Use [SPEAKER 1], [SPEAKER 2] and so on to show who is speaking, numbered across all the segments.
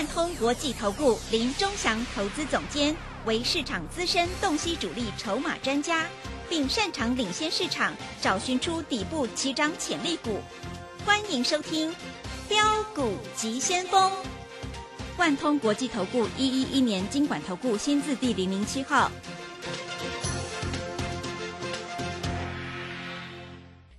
[SPEAKER 1] 万通国际投顾林忠祥投资总监为市场资深洞悉主力筹码专家，并擅长领先市场，找寻出底部起涨潜力股。欢迎收听标股急先锋。万通国际投顾一一一年经管投顾新字第零零七号。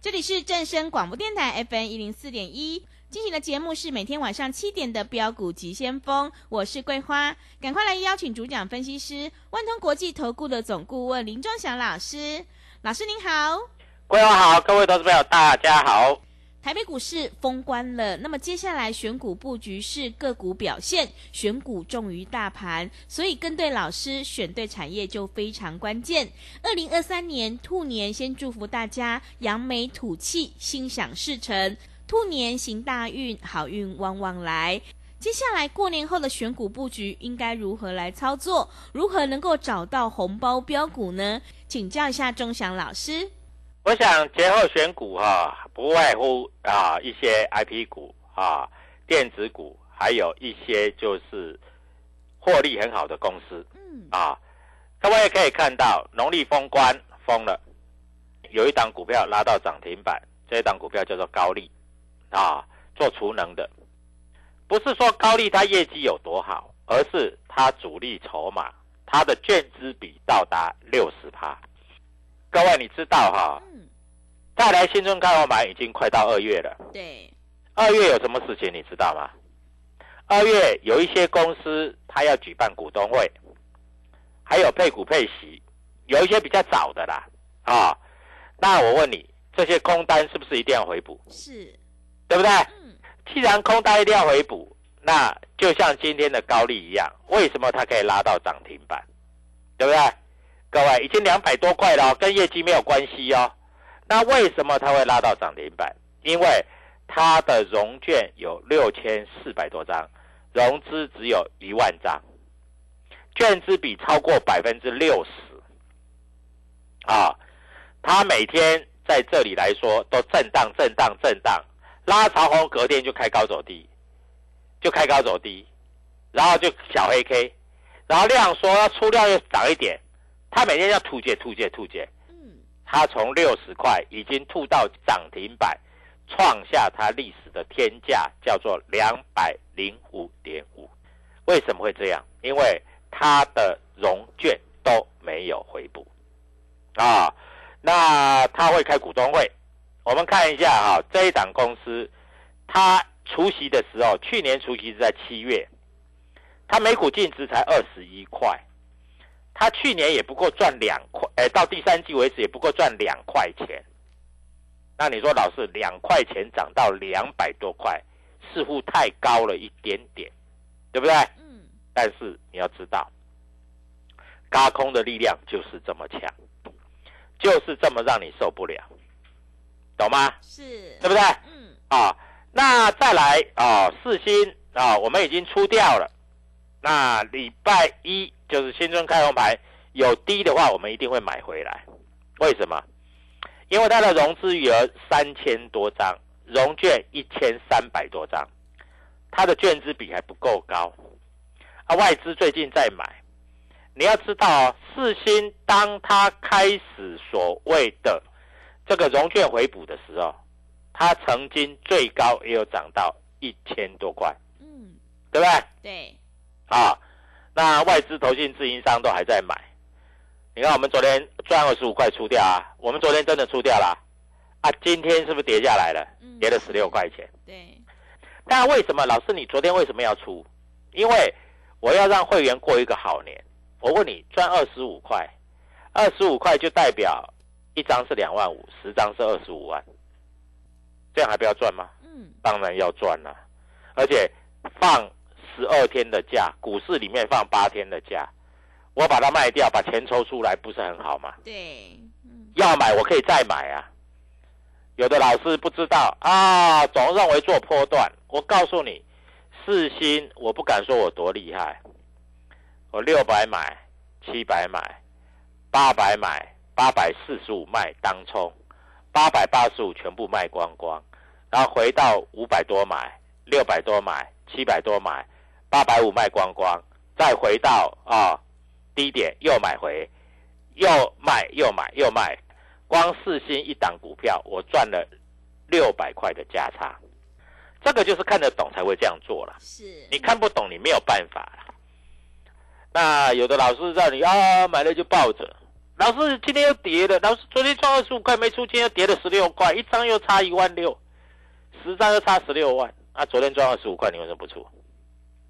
[SPEAKER 1] 这里是正声广播电台 FM 一零四点一。进行的节目是每天晚上七点的标股急先锋，我是桂花，赶快来邀请主讲分析师万通国际投顾的总顾问林忠祥老师，老师您好，
[SPEAKER 2] 桂花好，各位投资朋友大家好。
[SPEAKER 1] 台北股市封关了，那么接下来选股布局是个股表现，选股重于大盘，所以跟对老师，选对产业就非常关键。二零二三年兔年，先祝福大家扬眉吐气，心想事成。兔年行大运，好运旺旺来。接下来过年后的选股布局应该如何来操作？如何能够找到红包标股呢？请教一下钟祥老师。
[SPEAKER 2] 我想节后选股哈、啊，不外乎啊一些 IP 股啊、电子股，还有一些就是获利很好的公司。
[SPEAKER 1] 嗯
[SPEAKER 2] 啊，各位可以看到农历封关封了，有一档股票拉到涨停板，这一档股票叫做高利。啊，做储能的，不是说高利它业绩有多好，而是它主力筹码，它的券资比到达六十趴。各位你知道哈、
[SPEAKER 1] 嗯，
[SPEAKER 2] 再来新春开红盘已经快到二月了，
[SPEAKER 1] 对，
[SPEAKER 2] 二月有什么事情你知道吗？二月有一些公司它要举办股东会，还有配股配息，有一些比较早的啦，啊，那我问你，这些空单是不是一定要回补？
[SPEAKER 1] 是，
[SPEAKER 2] 对不对？
[SPEAKER 1] 嗯，
[SPEAKER 2] 既然空单一定要回补，那就像今天的高利一样，为什么它可以拉到涨停板？对不对？各位已经两百多块了哦，跟业绩没有关系哦。那为什么它会拉到涨停板？因为它的融券有六千四百多张，融资只有一万张，券资比超过百分之六十。啊，它每天在这里来说都震荡、震荡、震荡。拉长红，隔天就开高走低，就开高走低，然后就小黑 K，然后量说要出量又涨一点，他每天要吐解吐解吐解，
[SPEAKER 1] 嗯，
[SPEAKER 2] 他从六十块已经吐到涨停板，创下他历史的天价，叫做两百零五点五。为什么会这样？因为他的融券都没有回补啊，那他会开股东会。我们看一下哈、啊，这一档公司，它除夕的时候，去年除夕是在七月，它每股净值才二十一块，它去年也不过赚两块，哎，到第三季为止也不过赚两块钱。那你说老师，两块钱涨到两百多块，似乎太高了一点点，对不对？
[SPEAKER 1] 嗯，
[SPEAKER 2] 但是你要知道，高空的力量就是这么强，就是这么让你受不了。懂吗？
[SPEAKER 1] 是，
[SPEAKER 2] 对不对？
[SPEAKER 1] 嗯，
[SPEAKER 2] 啊，那再来啊，四星啊，我们已经出掉了。那礼拜一就是新春开红牌，有低的话，我们一定会买回来。为什么？因为它的融资余额三千多张，融券一千三百多张，它的券资比还不够高。啊，外资最近在买。你要知道哦，四星当它开始所谓的这个融券回补的时候，它曾经最高也有涨到一千多块，
[SPEAKER 1] 嗯，
[SPEAKER 2] 对不对？
[SPEAKER 1] 对，
[SPEAKER 2] 啊，那外资、投信、自营商都还在买。你看，我们昨天赚二十五块出掉啊，我们昨天真的出掉了啊，今天是不是跌下来了？
[SPEAKER 1] 嗯
[SPEAKER 2] 跌了十六块钱。
[SPEAKER 1] 对，
[SPEAKER 2] 那为什么老师你昨天为什么要出？因为我要让会员过一个好年。我问你，赚二十五块，二十五块就代表一张是两万五，十张是二十五万，这样还不要赚吗？
[SPEAKER 1] 嗯，
[SPEAKER 2] 当然要赚了、而且放十二天的假，股市里面放八天的假，我把它卖掉，把钱抽出来，不是很好吗？
[SPEAKER 1] 对，嗯，
[SPEAKER 2] 要买我可以再买啊。有的老师不知道啊，总认为做波段。我告诉你，四星我不敢说我多厉害，我六百买，七百买，八百买，八百四十五卖当冲，八百八十五全部卖光光，然后回到五百多买，六百多买，七百多买，八百五卖光光，再回到啊低点又买回，又卖又买又卖，光四星一档股票，我赚了六百块的价差。这个就是看得懂才会这样做了，
[SPEAKER 1] 是，
[SPEAKER 2] 你看不懂你没有办法了。那有的老师让你啊买了就抱着，老师今天又跌了，老师昨天赚二十五块没出，今天又跌了十六块，一张又差一万六，十张又差十六万。啊，昨天赚二十五块，你为什么不出？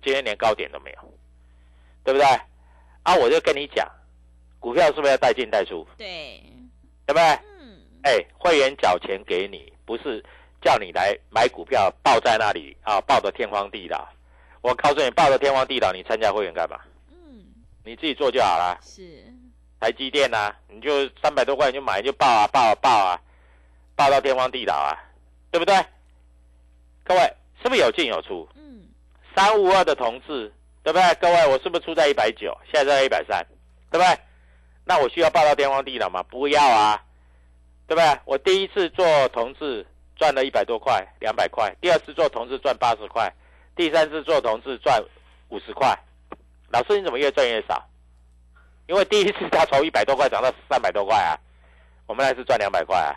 [SPEAKER 2] 今天连高点都没有，对不对？啊，我就跟你讲，股票是不是要带进带出？
[SPEAKER 1] 对，
[SPEAKER 2] 对不对？
[SPEAKER 1] 嗯，
[SPEAKER 2] 哎，会员缴钱给你，不是叫你来买股票抱在那里啊，抱得天荒地老。我告诉你，抱得天荒地老，你参加会员干嘛？
[SPEAKER 1] 嗯，
[SPEAKER 2] 你自己做就好了。
[SPEAKER 1] 是，
[SPEAKER 2] 台积电啊，你就三百多块你就买就爆啊爆啊爆啊，爆到天荒地老啊，对不对？各位是不是有进有出？
[SPEAKER 1] 嗯，
[SPEAKER 2] 三五二的同志，对不对？各位，我是不是出在一百九，现在在一百三，对不对？那我需要报到天荒地老吗？不要啊，对不对？我第一次做同志赚了一百多块，两百块；第二次做同志赚八十块；第三次做同志赚五十块。老师，你怎么越赚越少？因为第一次他从一百多块涨到三百多块啊，我们那次赚两百块啊；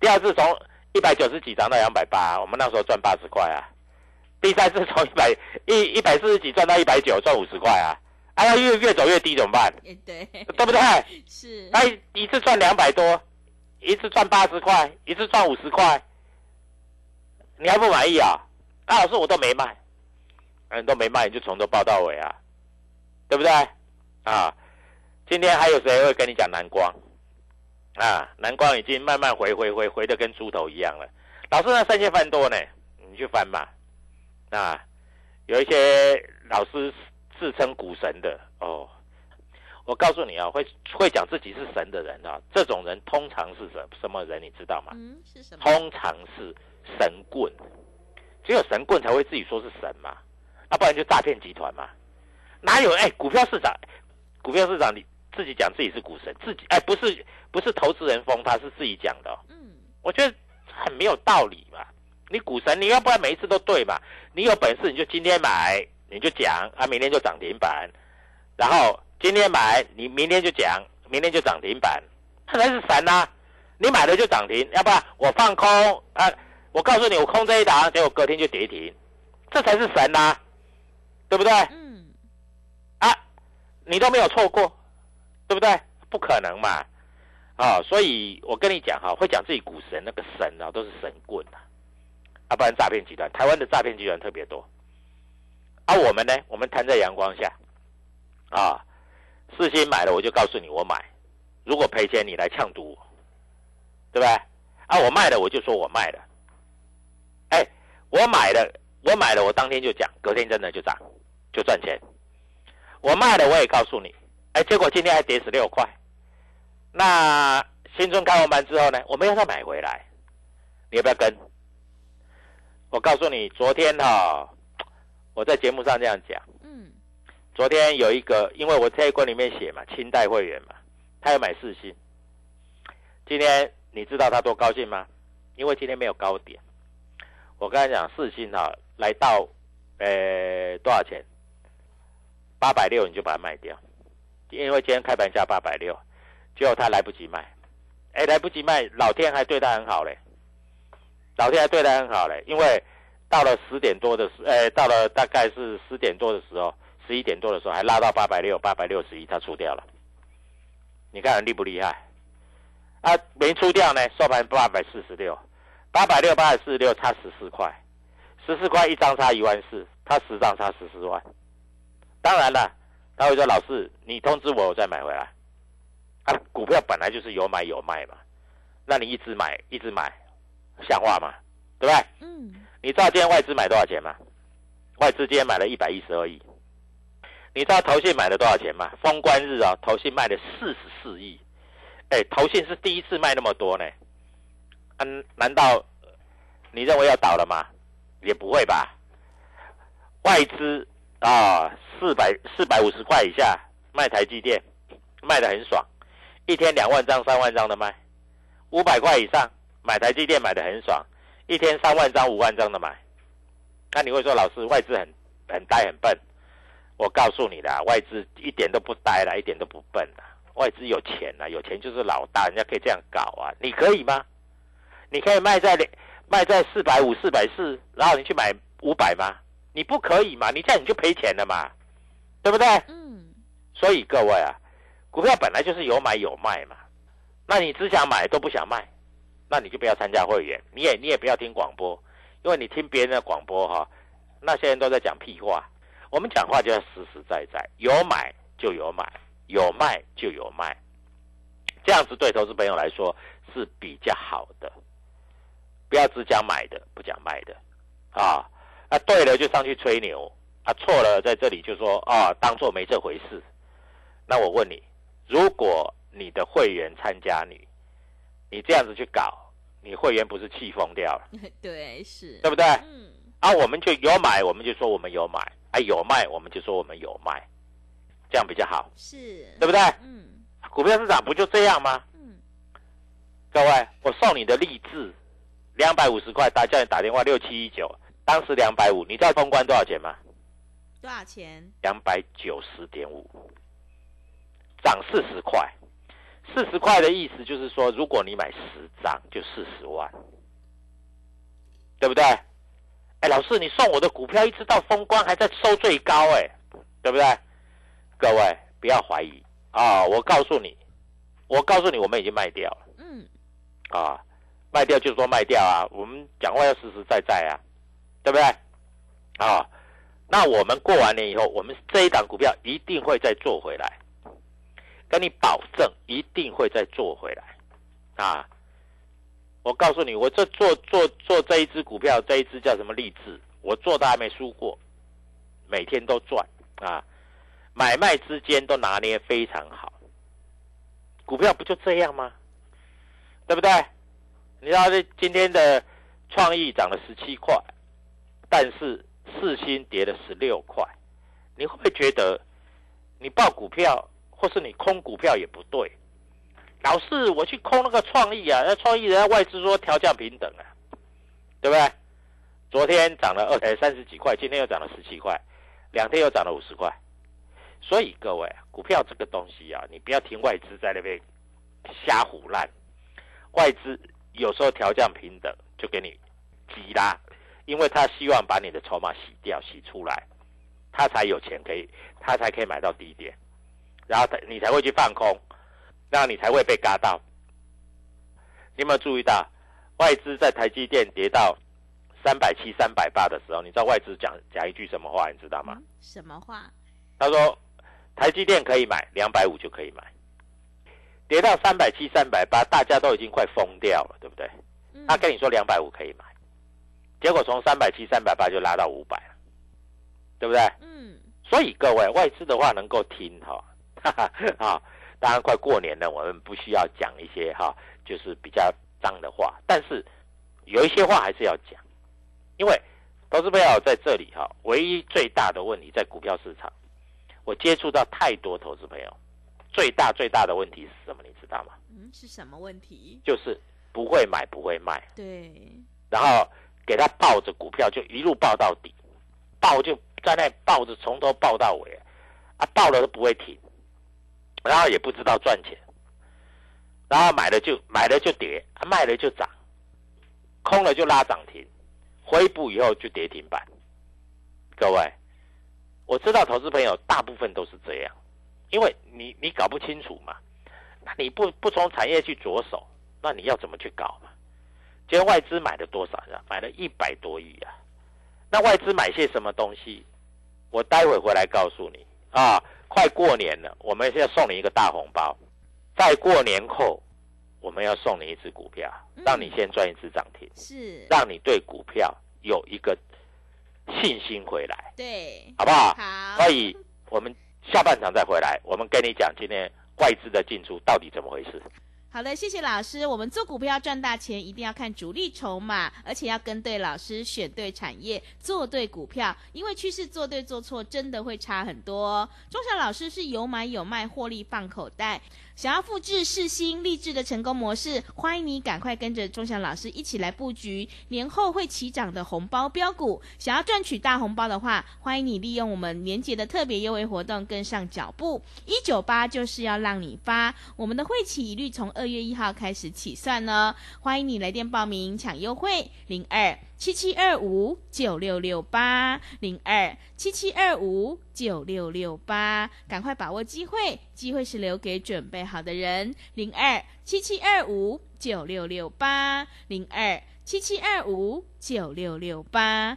[SPEAKER 2] 第二次从一百九十几涨到两百八，我们那时候赚八十块啊。第三次从一百一一百四十几赚到一百九，赚五十块啊！哎呀，越越走越低怎么办？
[SPEAKER 1] 也对，
[SPEAKER 2] 对不对？
[SPEAKER 1] 是，
[SPEAKER 2] 那一次赚两百多，一次赚八十块，一次赚五十块，你还不满意啊？啊，老师我都没卖，嗯，都没卖，你就从头报到尾啊，对不对？啊，今天还有谁会跟你讲蓝光？啊，蓝光已经慢慢回回回回的跟猪头一样了。老师那三千翻多呢，你去翻嘛。啊，有一些老师自称股神的哦，我告诉你啊，会会讲自己是神的人啊，这种人通常是什什么人？你知道吗？
[SPEAKER 1] 嗯，是什么？
[SPEAKER 2] 通常是神棍，只有神棍才会自己说是神嘛，啊、不然就诈骗集团嘛。哪有哎，股票市场，股票市场你自己讲自己是股神，自己哎不是不是投资人封他是自己讲的哦、
[SPEAKER 1] 嗯，
[SPEAKER 2] 我觉得很没有道理嘛。你股神，你要不然每一次都对嘛？你有本事你就今天买，你就讲啊，明天就涨停板，然后今天买，你明天就讲，明天就涨停板，那才是神呐、你买了就涨停，要不然我放空啊，我告诉你我空这一档，结果隔天就跌停，这才是神呐、对不对？
[SPEAKER 1] 嗯，
[SPEAKER 2] 啊，你都没有错过，对不对？不可能嘛！啊、所以我跟你讲哈，会讲自己股神那个神啊，都是神棍啊，啊，不然诈骗集团，台湾的诈骗集团特别多。啊，我们呢，我们摊在阳光下，啊，四星买了我就告诉你我买，如果赔钱你来呛赌我，对不对？啊，我卖了我就说我卖了，哎，我买了，我买了，我当天就讲，隔天真的就涨，就赚钱。我卖了，我也告诉你，哎，结果今天还跌十六块。那新春开完盘之后呢，我们要再买回来，你要不要跟？我告诉你，昨天哈、我在节目上这样讲，
[SPEAKER 1] 嗯，
[SPEAKER 2] 昨天有一个，因为我这一关里面写嘛，清代会员嘛，他要买四星。今天你知道他多高兴吗？因为今天没有高点。我刚才讲，四星哈、来到呃多少钱？八百六你就把它卖掉，因为今天开盘价八百六，结果他来不及卖。哎，来不及卖，老天还对他很好嘞，老天还对他很好嘞，因为到了十点多的时，哎，到了大概是十点多的时候，十一点多的时候还拉到八百六，八百六十一，他出掉了。你看厉不厉害？啊，没出掉呢，收盘八百四十六，八百六八百四十六差十四块，十四块一张差一万四，他十张差十四万。当然了，他会说老师，你通知我，我再买回来。啊，股票本来就是有买有卖嘛，那你一直买一直买，像话吗？对不对？嗯。你知道今天外资买多少钱吗？外资今天买了一百一十二亿。你知道投信买了多少钱吗？封关日啊，投信卖了四十四亿。哎，投信是第一次卖那么多呢。嗯，难道你认为要倒了吗？也不会吧。外资啊，四百四百五十块以下卖台积电，卖的很爽，一天两万张、三万张的卖。五百块以上买台积电买的很爽，一天三万张、五万张的买。那你会说老师外资很很呆很笨？我告诉你啦，外资一点都不呆了，一点都不笨了。外资有钱啦，有钱就是老大，人家可以这样搞啊。你可以吗？你可以卖在卖在四百五、四百四，然后你去买五百吗？你不可以嘛？你这样你就赔钱了嘛，对不对？嗯。所以各位啊，股票本来就是有买有卖嘛。那你只想买都不想卖，那你就不要参加会员，你也你也不要听广播，因为你听别人的广播哈，那些人都在讲屁话。我们讲话就要实实在在，有买就有买，有卖就有卖，这样子对投资朋友来说是比较好的。不要只讲买的，不讲卖的，啊，啊对了就上去吹牛，啊错了在这里就说啊当做没这回事。那我问你，如果你的会员参加你，你这样子去搞，你会员不是气疯掉了？
[SPEAKER 1] 对，是
[SPEAKER 2] 对不对？嗯。啊，我们就有买，我们就说我们有买。啊，有卖我们就说我们有卖，这样比较好，
[SPEAKER 1] 是
[SPEAKER 2] 对不对？嗯，股票市场不就这样吗？嗯，各位，我送你的励志两百五十块，打叫你打电话六七一九，当时两百五，你知道封关多少钱吗？
[SPEAKER 1] 多少钱？
[SPEAKER 2] 两百九十点五，涨四十块，四十块的意思就是说，如果你买十张就四十万，对不对？哎，老师，你送我的股票一直到封关还在收最高，哎，对不对？各位不要怀疑啊！我告诉你，我告诉你，我们已经卖掉了。嗯。啊，卖掉就是说卖掉啊！我们讲话要实实在在啊，对不对？啊，那我们过完年以后，我们这一档股票一定会再做回来，跟你保证一定会再做回来，啊。我告诉你，我这做做做这一只股票，这一只叫什么励志？我做的还没输过，每天都赚啊！买卖之间都拿捏非常好。股票不就这样吗？对不对？你知道这今天的创意涨了十七块，但是四星跌了十六块，你会不会觉得你报股票或是你空股票也不对？老是我去空那个创意啊，那创意人家外资说调降平等啊，对不对？昨天涨了二呃三十几块，今天又涨了十七块，两天又涨了五十块。所以各位，股票这个东西啊，你不要听外资在那边瞎胡乱。外资有时候调降平等就给你急拉，因为他希望把你的筹码洗掉、洗出来，他才有钱可以，他才可以买到低点，然后他你才会去放空。那你才会被嘎到。你有没有注意到，外资在台积电跌到三百七、三百八的时候，你知道外资讲讲一句什么话？你知道吗？
[SPEAKER 1] 什么话？
[SPEAKER 2] 他说台积电可以买两百五就可以买，跌到三百七、三百八，大家都已经快疯掉了，对不对？他跟你说两百五可以买，结果从三百七、三百八就拉到五百了，对不对？嗯。所以各位外资的话能够听哈，哈哈啊。当然，快过年了，我们不需要讲一些哈，就是比较脏的话。但是有一些话还是要讲，因为投资朋友在这里哈，唯一最大的问题在股票市场，我接触到太多投资朋友，最大最大的问题是什么？你知道吗？
[SPEAKER 1] 嗯，是什么问题？
[SPEAKER 2] 就是不会买，不会卖。
[SPEAKER 1] 对。
[SPEAKER 2] 然后给他抱着股票就一路抱到底，抱就在那抱着，从头抱到尾，啊，抱了都不会停。然后也不知道赚钱，然后买了就买了就跌，卖了就涨，空了就拉涨停，回补以后就跌停板。各位，我知道投资朋友大部分都是这样，因为你你搞不清楚嘛，那你不不从产业去着手，那你要怎么去搞嘛？今天外资买了多少呀？买了一百多亿啊！那外资买些什么东西？我待会回来告诉你啊！快过年了，我们要送你一个大红包。在过年后，我们要送你一只股票，让你先赚一只涨停，
[SPEAKER 1] 是
[SPEAKER 2] 让你对股票有一个信心回来，
[SPEAKER 1] 对，
[SPEAKER 2] 好不好？
[SPEAKER 1] 好，
[SPEAKER 2] 所以我们下半场再回来，我们跟你讲今天外资的进出到底怎么回事。
[SPEAKER 1] 好的，谢谢老师。我们做股票赚大钱，一定要看主力筹码，而且要跟对老师，选对产业，做对股票。因为趋势做对做错，真的会差很多。钟祥老师是有买有卖，获利放口袋。想要复制世新励志的成功模式，欢迎你赶快跟着钟祥老师一起来布局年后会起涨的红包标股。想要赚取大红包的话，欢迎你利用我们年节的特别优惠活动跟上脚步。一九八就是要让你发，我们的会期一律从二月一号开始起算呢。欢迎你来电报名抢优惠，零二七七二五九六六八零二七七二五九六六八，赶快把握机会，机会是留给准备好的人。零二七七二五九六六八零二七七二五九六六八。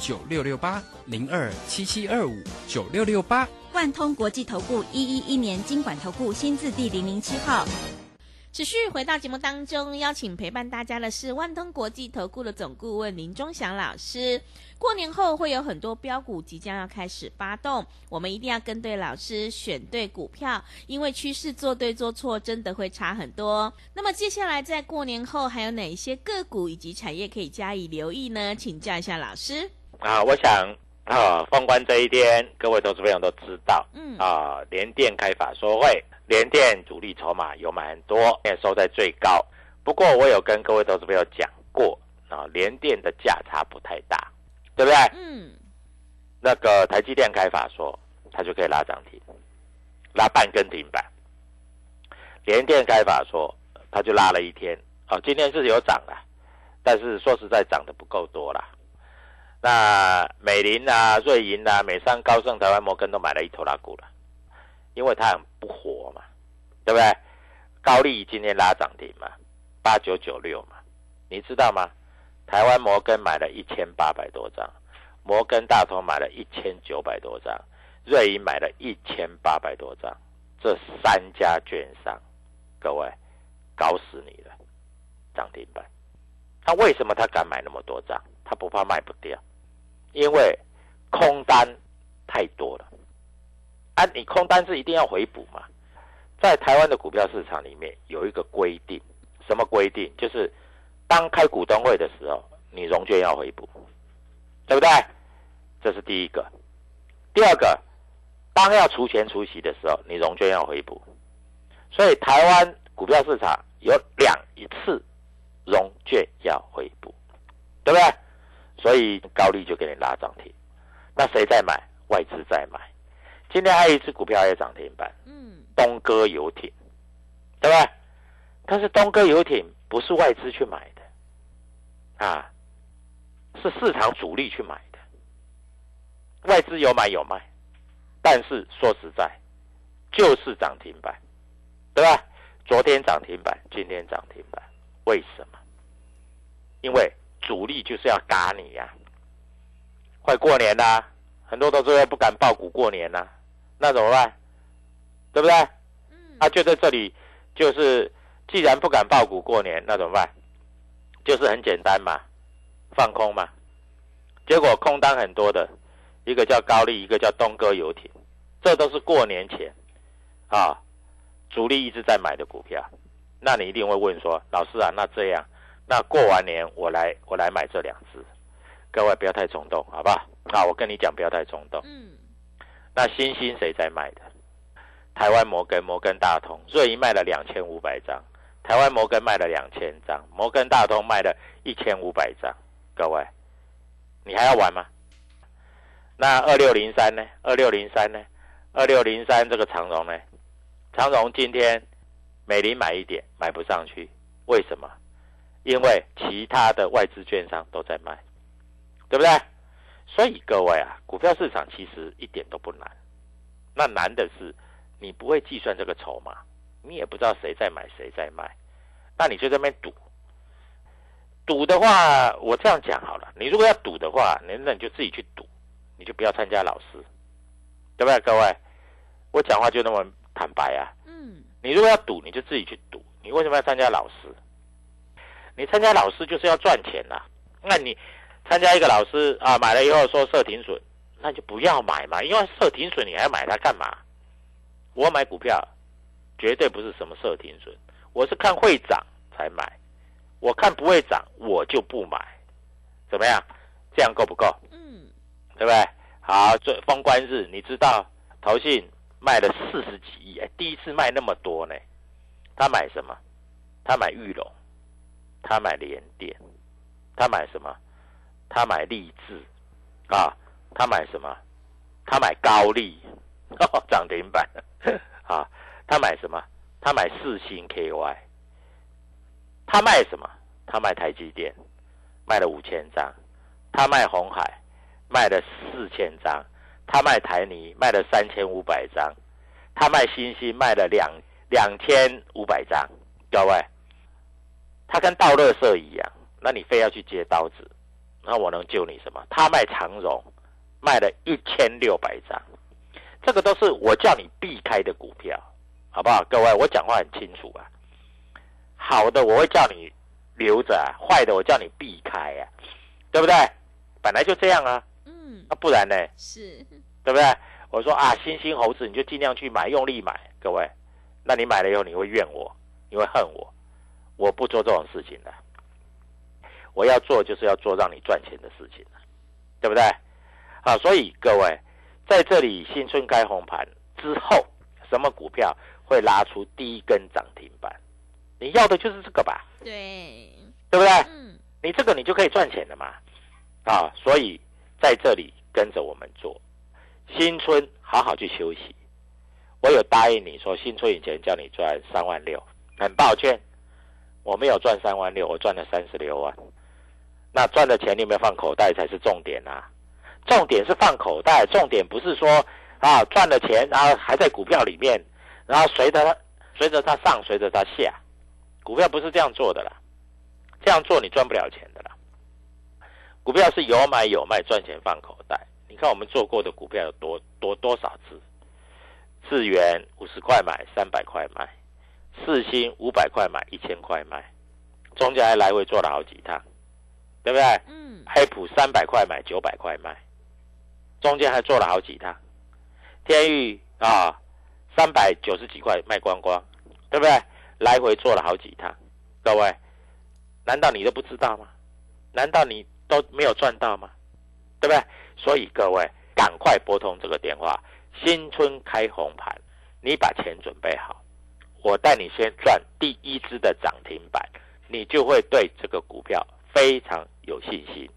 [SPEAKER 3] 九六六八零二七七二五九六六八。
[SPEAKER 4] 万通国际投顾一一一年经管投顾新字第零零七号。
[SPEAKER 1] 持续回到节目当中，邀请陪伴大家的是万通国际投顾的总顾问林忠祥老师。过年后会有很多标股即将要开始发动，我们一定要跟对老师，选对股票，因为趋势做对做错真的会差很多。那么接下来在过年后还有哪一些个股以及产业可以加以留意呢？请教一下老师。
[SPEAKER 2] 啊，我想啊，封关这一天，各位投资朋友都知道，
[SPEAKER 1] 嗯
[SPEAKER 2] 啊，联电开法说会，联电主力筹码有买很多，也收在最高。不过我有跟各位投资朋友讲过，啊，联电的价差不太大，对不对？
[SPEAKER 1] 嗯，
[SPEAKER 2] 那个台积电开法说，它就可以拉涨停，拉半根停板。联电开法说，它就拉了一天，啊，今天是有涨了，但是说实在涨得不够多啦。那美林啊、瑞银啊、美商、高盛、台湾摩根都买了一头拉股了，因为它很不活嘛，对不对？高利今天拉涨停嘛，八九九六嘛，你知道吗？台湾摩根买了一千八百多张，摩根大通买了一千九百多张，瑞银买了一千八百多张，这三家券商，各位搞死你了，涨停板。他为什么他敢买那么多张？他不怕卖不掉，因为空单太多了。啊，你空单是一定要回补嘛？在台湾的股票市场里面有一个规定，什么规定？就是当开股东会的时候，你融券要回补，对不对？这是第一个。第二个，当要除权除息的时候，你融券要回补。所以台湾股票市场有两一次融券要回补，对不对？所以高利就给你拉涨停。那谁在买？外资在买。今天还有一只股票也涨停板，
[SPEAKER 1] 嗯，
[SPEAKER 2] 东哥游艇，对吧？但是东哥游艇不是外资去买的，啊，是市场主力去买的，外资有买有卖，但是说实在，就是涨停板，对吧？昨天涨停板，今天涨停板，为什么？因为主力就是要嘎你呀、快过年啦、很多投资人不敢报股过年啦、那怎么办？对不对？
[SPEAKER 1] 嗯，
[SPEAKER 2] 他就在这里，就是既然不敢报股过年，那怎么办？就是很简单嘛，放空嘛。结果空单很多的，一个叫高丽，一个叫东哥游艇，这都是过年前啊，主力一直在买的股票。那你一定会问说，老师啊，那这样，那过完年我来我来买这两只，各位不要太冲动，好不好？那，我跟你讲，不要太冲动。
[SPEAKER 1] 嗯，
[SPEAKER 2] 那新兴谁在卖的？台湾摩根、摩根大通、瑞银卖了两千五百张，台湾摩根卖了两千张，摩根大通卖了一千五百张。各位，你还要玩吗？那二六零三呢？二六零三呢？二六零三这个长荣呢？长荣今天美林买一点，买不上去，为什么？因为其他的外资券商都在卖，对不对？所以各位啊，股票市场其实一点都不难，那难的是你不会计算这个筹码，你也不知道谁在买谁在卖，那你就在那边赌。赌的话，我这样讲好了，你如果要赌的话，那那你就自己去赌，你就不要参加老师，对不对？各位，我讲话就那么坦白啊。
[SPEAKER 1] 嗯，
[SPEAKER 2] 你如果要赌，你就自己去赌。你为什么要参加老师？你参加老师就是要赚钱啦、那你参加一个老师啊，买了以后说设停损，那就不要买嘛，因为设停损你还要买它干嘛？我买股票绝对不是什么设停损，我是看会涨才买，我看不会涨我就不买，怎么样？这样够不够？
[SPEAKER 1] 嗯，
[SPEAKER 2] 对不对？好，这封关日，你知道投信卖了四十几亿，哎，第一次卖那么多呢。他买什么？他买玉龙，他买联电，他买什么？他买立志，啊，他买什么？他买高丽，涨停板，啊，他买什么？他买四星 KY，他卖什么？他卖台积电，卖了五千张，他卖红海，卖了四千张，他卖台泥卖了三千五百张，他卖新星卖了两两千五百张，各位，他跟倒垃圾一样，那你非要去接刀子，那我能救你什么？他卖长荣卖了一千六百张，这个都是我叫你避开的股票，好不好？各位，我讲话很清楚啊，好的我会叫你留着、啊，坏的我叫你避开啊，对不对？本来就这样啊，
[SPEAKER 1] 嗯，
[SPEAKER 2] 那不然呢？
[SPEAKER 1] 是，
[SPEAKER 2] 对不对？我说啊，新兴猴子你就尽量去买，用力买，各位。那你买了以后你会怨我，你会恨我，我不做这种事情的。我要做就是要做让你赚钱的事情，对不对？啊，所以各位在这里新春开红盘之后，什么股票会拉出第一根涨停板？你要的就是这个吧，
[SPEAKER 1] 对，
[SPEAKER 2] 对不对？
[SPEAKER 1] 嗯，
[SPEAKER 2] 你这个你就可以赚钱了嘛，啊，所以在这里跟着我们做，新春好好去休息。我有答应你说，新春以前叫你赚三万六，很抱歉，我没有赚三万六，我赚了三十六万。那赚的钱你有没有放口袋才是重点啊？重点是放口袋，重点不是说啊赚了钱然后还在股票里面，然后随着它随着它上，随着它下，股票不是这样做的啦。这样做你赚不了钱的啦。股票是有买有卖，赚钱放口袋。你看我们做过的股票有多多多少次？智元五十块买，三百块卖；四星五百块买，一千块卖，中间还来回做了好几趟，对不对？
[SPEAKER 1] 嗯，
[SPEAKER 2] 黑普三百块买，九百块卖，中间还做了好几趟。天域啊，三百九十几块卖光光，对不对？来回做了好几趟，各位，难道你都不知道吗？难道你都没有赚到吗？对不对？所以各位赶快拨通这个电话，新春开红盘，你把钱准备好，我带你先赚第一支的涨停板，你就会对这个股票非常有信心。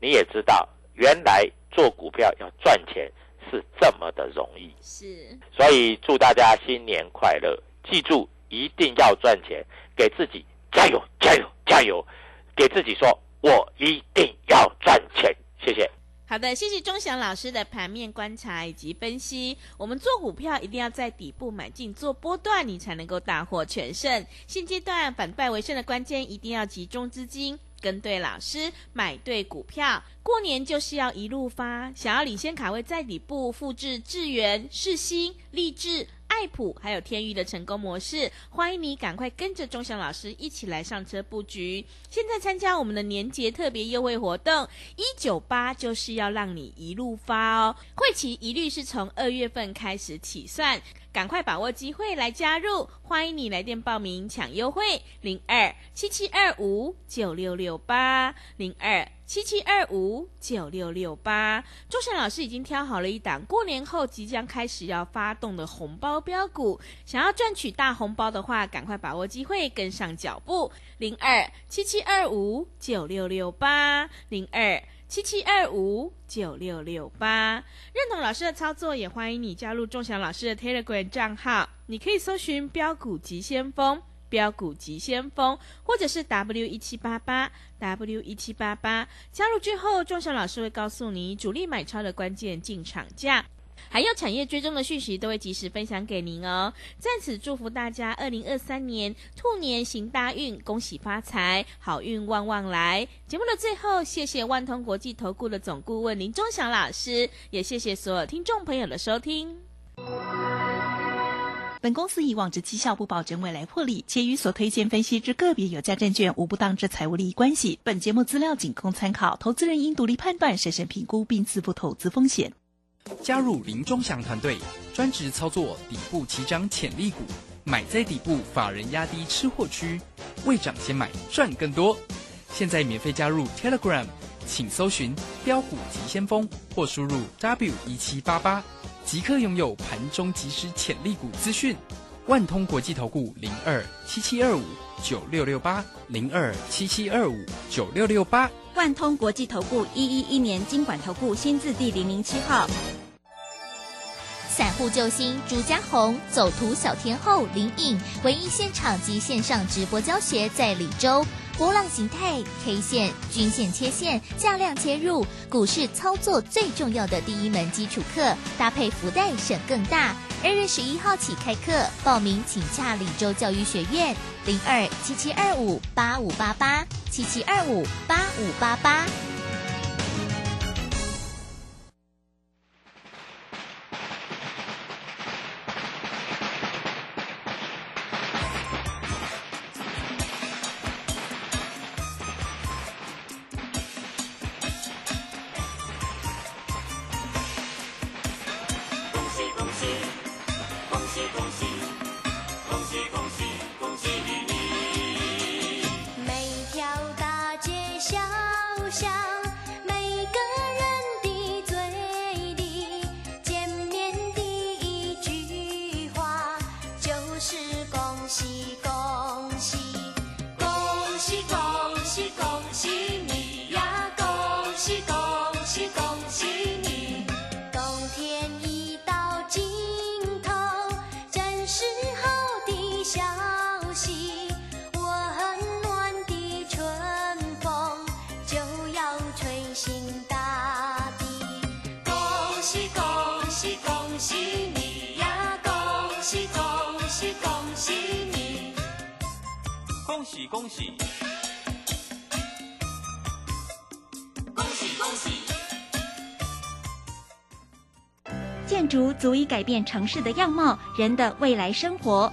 [SPEAKER 2] 你也知道，原来做股票要赚钱是这么的容易。
[SPEAKER 1] 是，
[SPEAKER 2] 所以祝大家新年快乐！记住，一定要赚钱，给自己加油，加油，加油！给自己说，我一定要赚钱。谢谢。
[SPEAKER 1] 好的，谢谢钟祥老师的盘面观察以及分析。我们做股票一定要在底部买进做波段，你才能够大获全胜。现阶段反败为胜的关键，一定要集中资金。跟对老师，买对股票，过年就是要一路发。想要领先卡位在底部，复制智源、世新、立志、爱普还有天域的成功模式，欢迎你赶快跟着钟祥老师一起来上车布局。现在参加我们的年节特别优惠活动，一九八就是要让你一路发哦。会期一律是从二月份开始起算。赶快把握机会来加入，欢迎你来电报名抢优惠，零二七七二五九六六八零二七七二五九六六八。周璇老师已经挑好了一档过年后即将开始要发动的红包标股，想要赚取大红包的话，赶快把握机会，跟上脚步，零二七七二五九六六八零二。七七二五九六六八，认同老师的操作，也欢迎你加入仲祥老师的 Telegram 账号。你可以搜寻“标股急先锋”、“标股急先锋”，或者是 W 一七八八 W 一七八八。加入之后，仲祥老师会告诉你主力买超的关键进场价。还有产业追踪的讯息都会及时分享给您哦。在此祝福大家，二零二三年兔年行大运，恭喜发财，好运旺旺来。节目的最后，谢谢万通国际投顾的总顾问林忠祥老师，也谢谢所有听众朋友的收听。
[SPEAKER 5] 本公司以往之绩效不保证未来获利，且与所推荐分析之个别有价证券无不当之财务利益关系。本节目资料仅供参考，投资人应独立判断、审慎评估并自负投资风险。
[SPEAKER 3] 加入林中祥团队，专职操作底部起涨潜力股，买在底部，法人压低吃货区，未涨先买赚更多。现在免费加入 Telegram，请搜寻标股急先锋或输入 W 一七八八，即刻拥有盘中即时潜力股资讯。万通国际投顾零二七七二五九六六八零二七七二五九六六八。
[SPEAKER 4] 万通国际投顾一一一年经管投顾新字第零零七号，
[SPEAKER 6] 散户救星朱家红，走图小天后林颖，唯一现场及线上直播教学在李州。波浪形态、K 线、均线切线、价量切入，股市操作最重要的第一门基础课，搭配福袋省更大。二月十一号起开课，报名请洽李州教育学院零二七七二五八五八八七七二五八五八八。
[SPEAKER 7] 恭喜！
[SPEAKER 8] 恭喜恭喜！
[SPEAKER 4] 建筑足以改变城市的样貌，人的未来生活。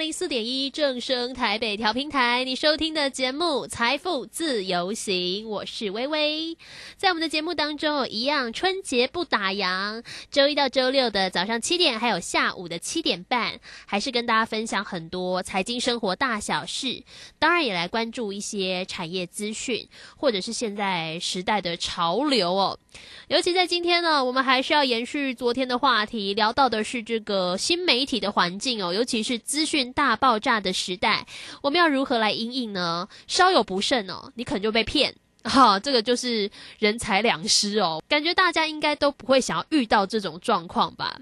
[SPEAKER 9] 零四点一正声台北调频台，你收听的节目《财富自由行》，我是微微。在我们的节目当中，一样春节不打烊，周一到周六的早上七点，还有下午的七点半，还是跟大家分享很多财经生活大小事。当然，也来关注一些产业资讯，或者是现在时代的潮流哦。尤其在今天呢，我们还是要延续昨天的话题，聊到的是这个新媒体的环境哦，尤其是资讯大爆炸的时代，我们要如何来应应呢？稍有不慎哦，你可能就被骗。哈，这个就是人财两失哦。感觉大家应该都不会想要遇到这种状况吧。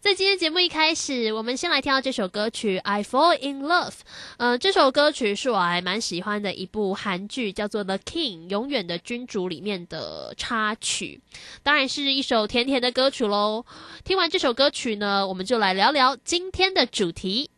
[SPEAKER 9] 在今天节目一开始，我们先来听到这首歌曲《I Fall in Love》。呃，这首歌曲是我还蛮喜欢的一部韩剧，叫做《The King》永远的君主里面的插曲，当然是一首甜甜的歌曲喽。听完这首歌曲呢，我们就来聊聊今天的主题。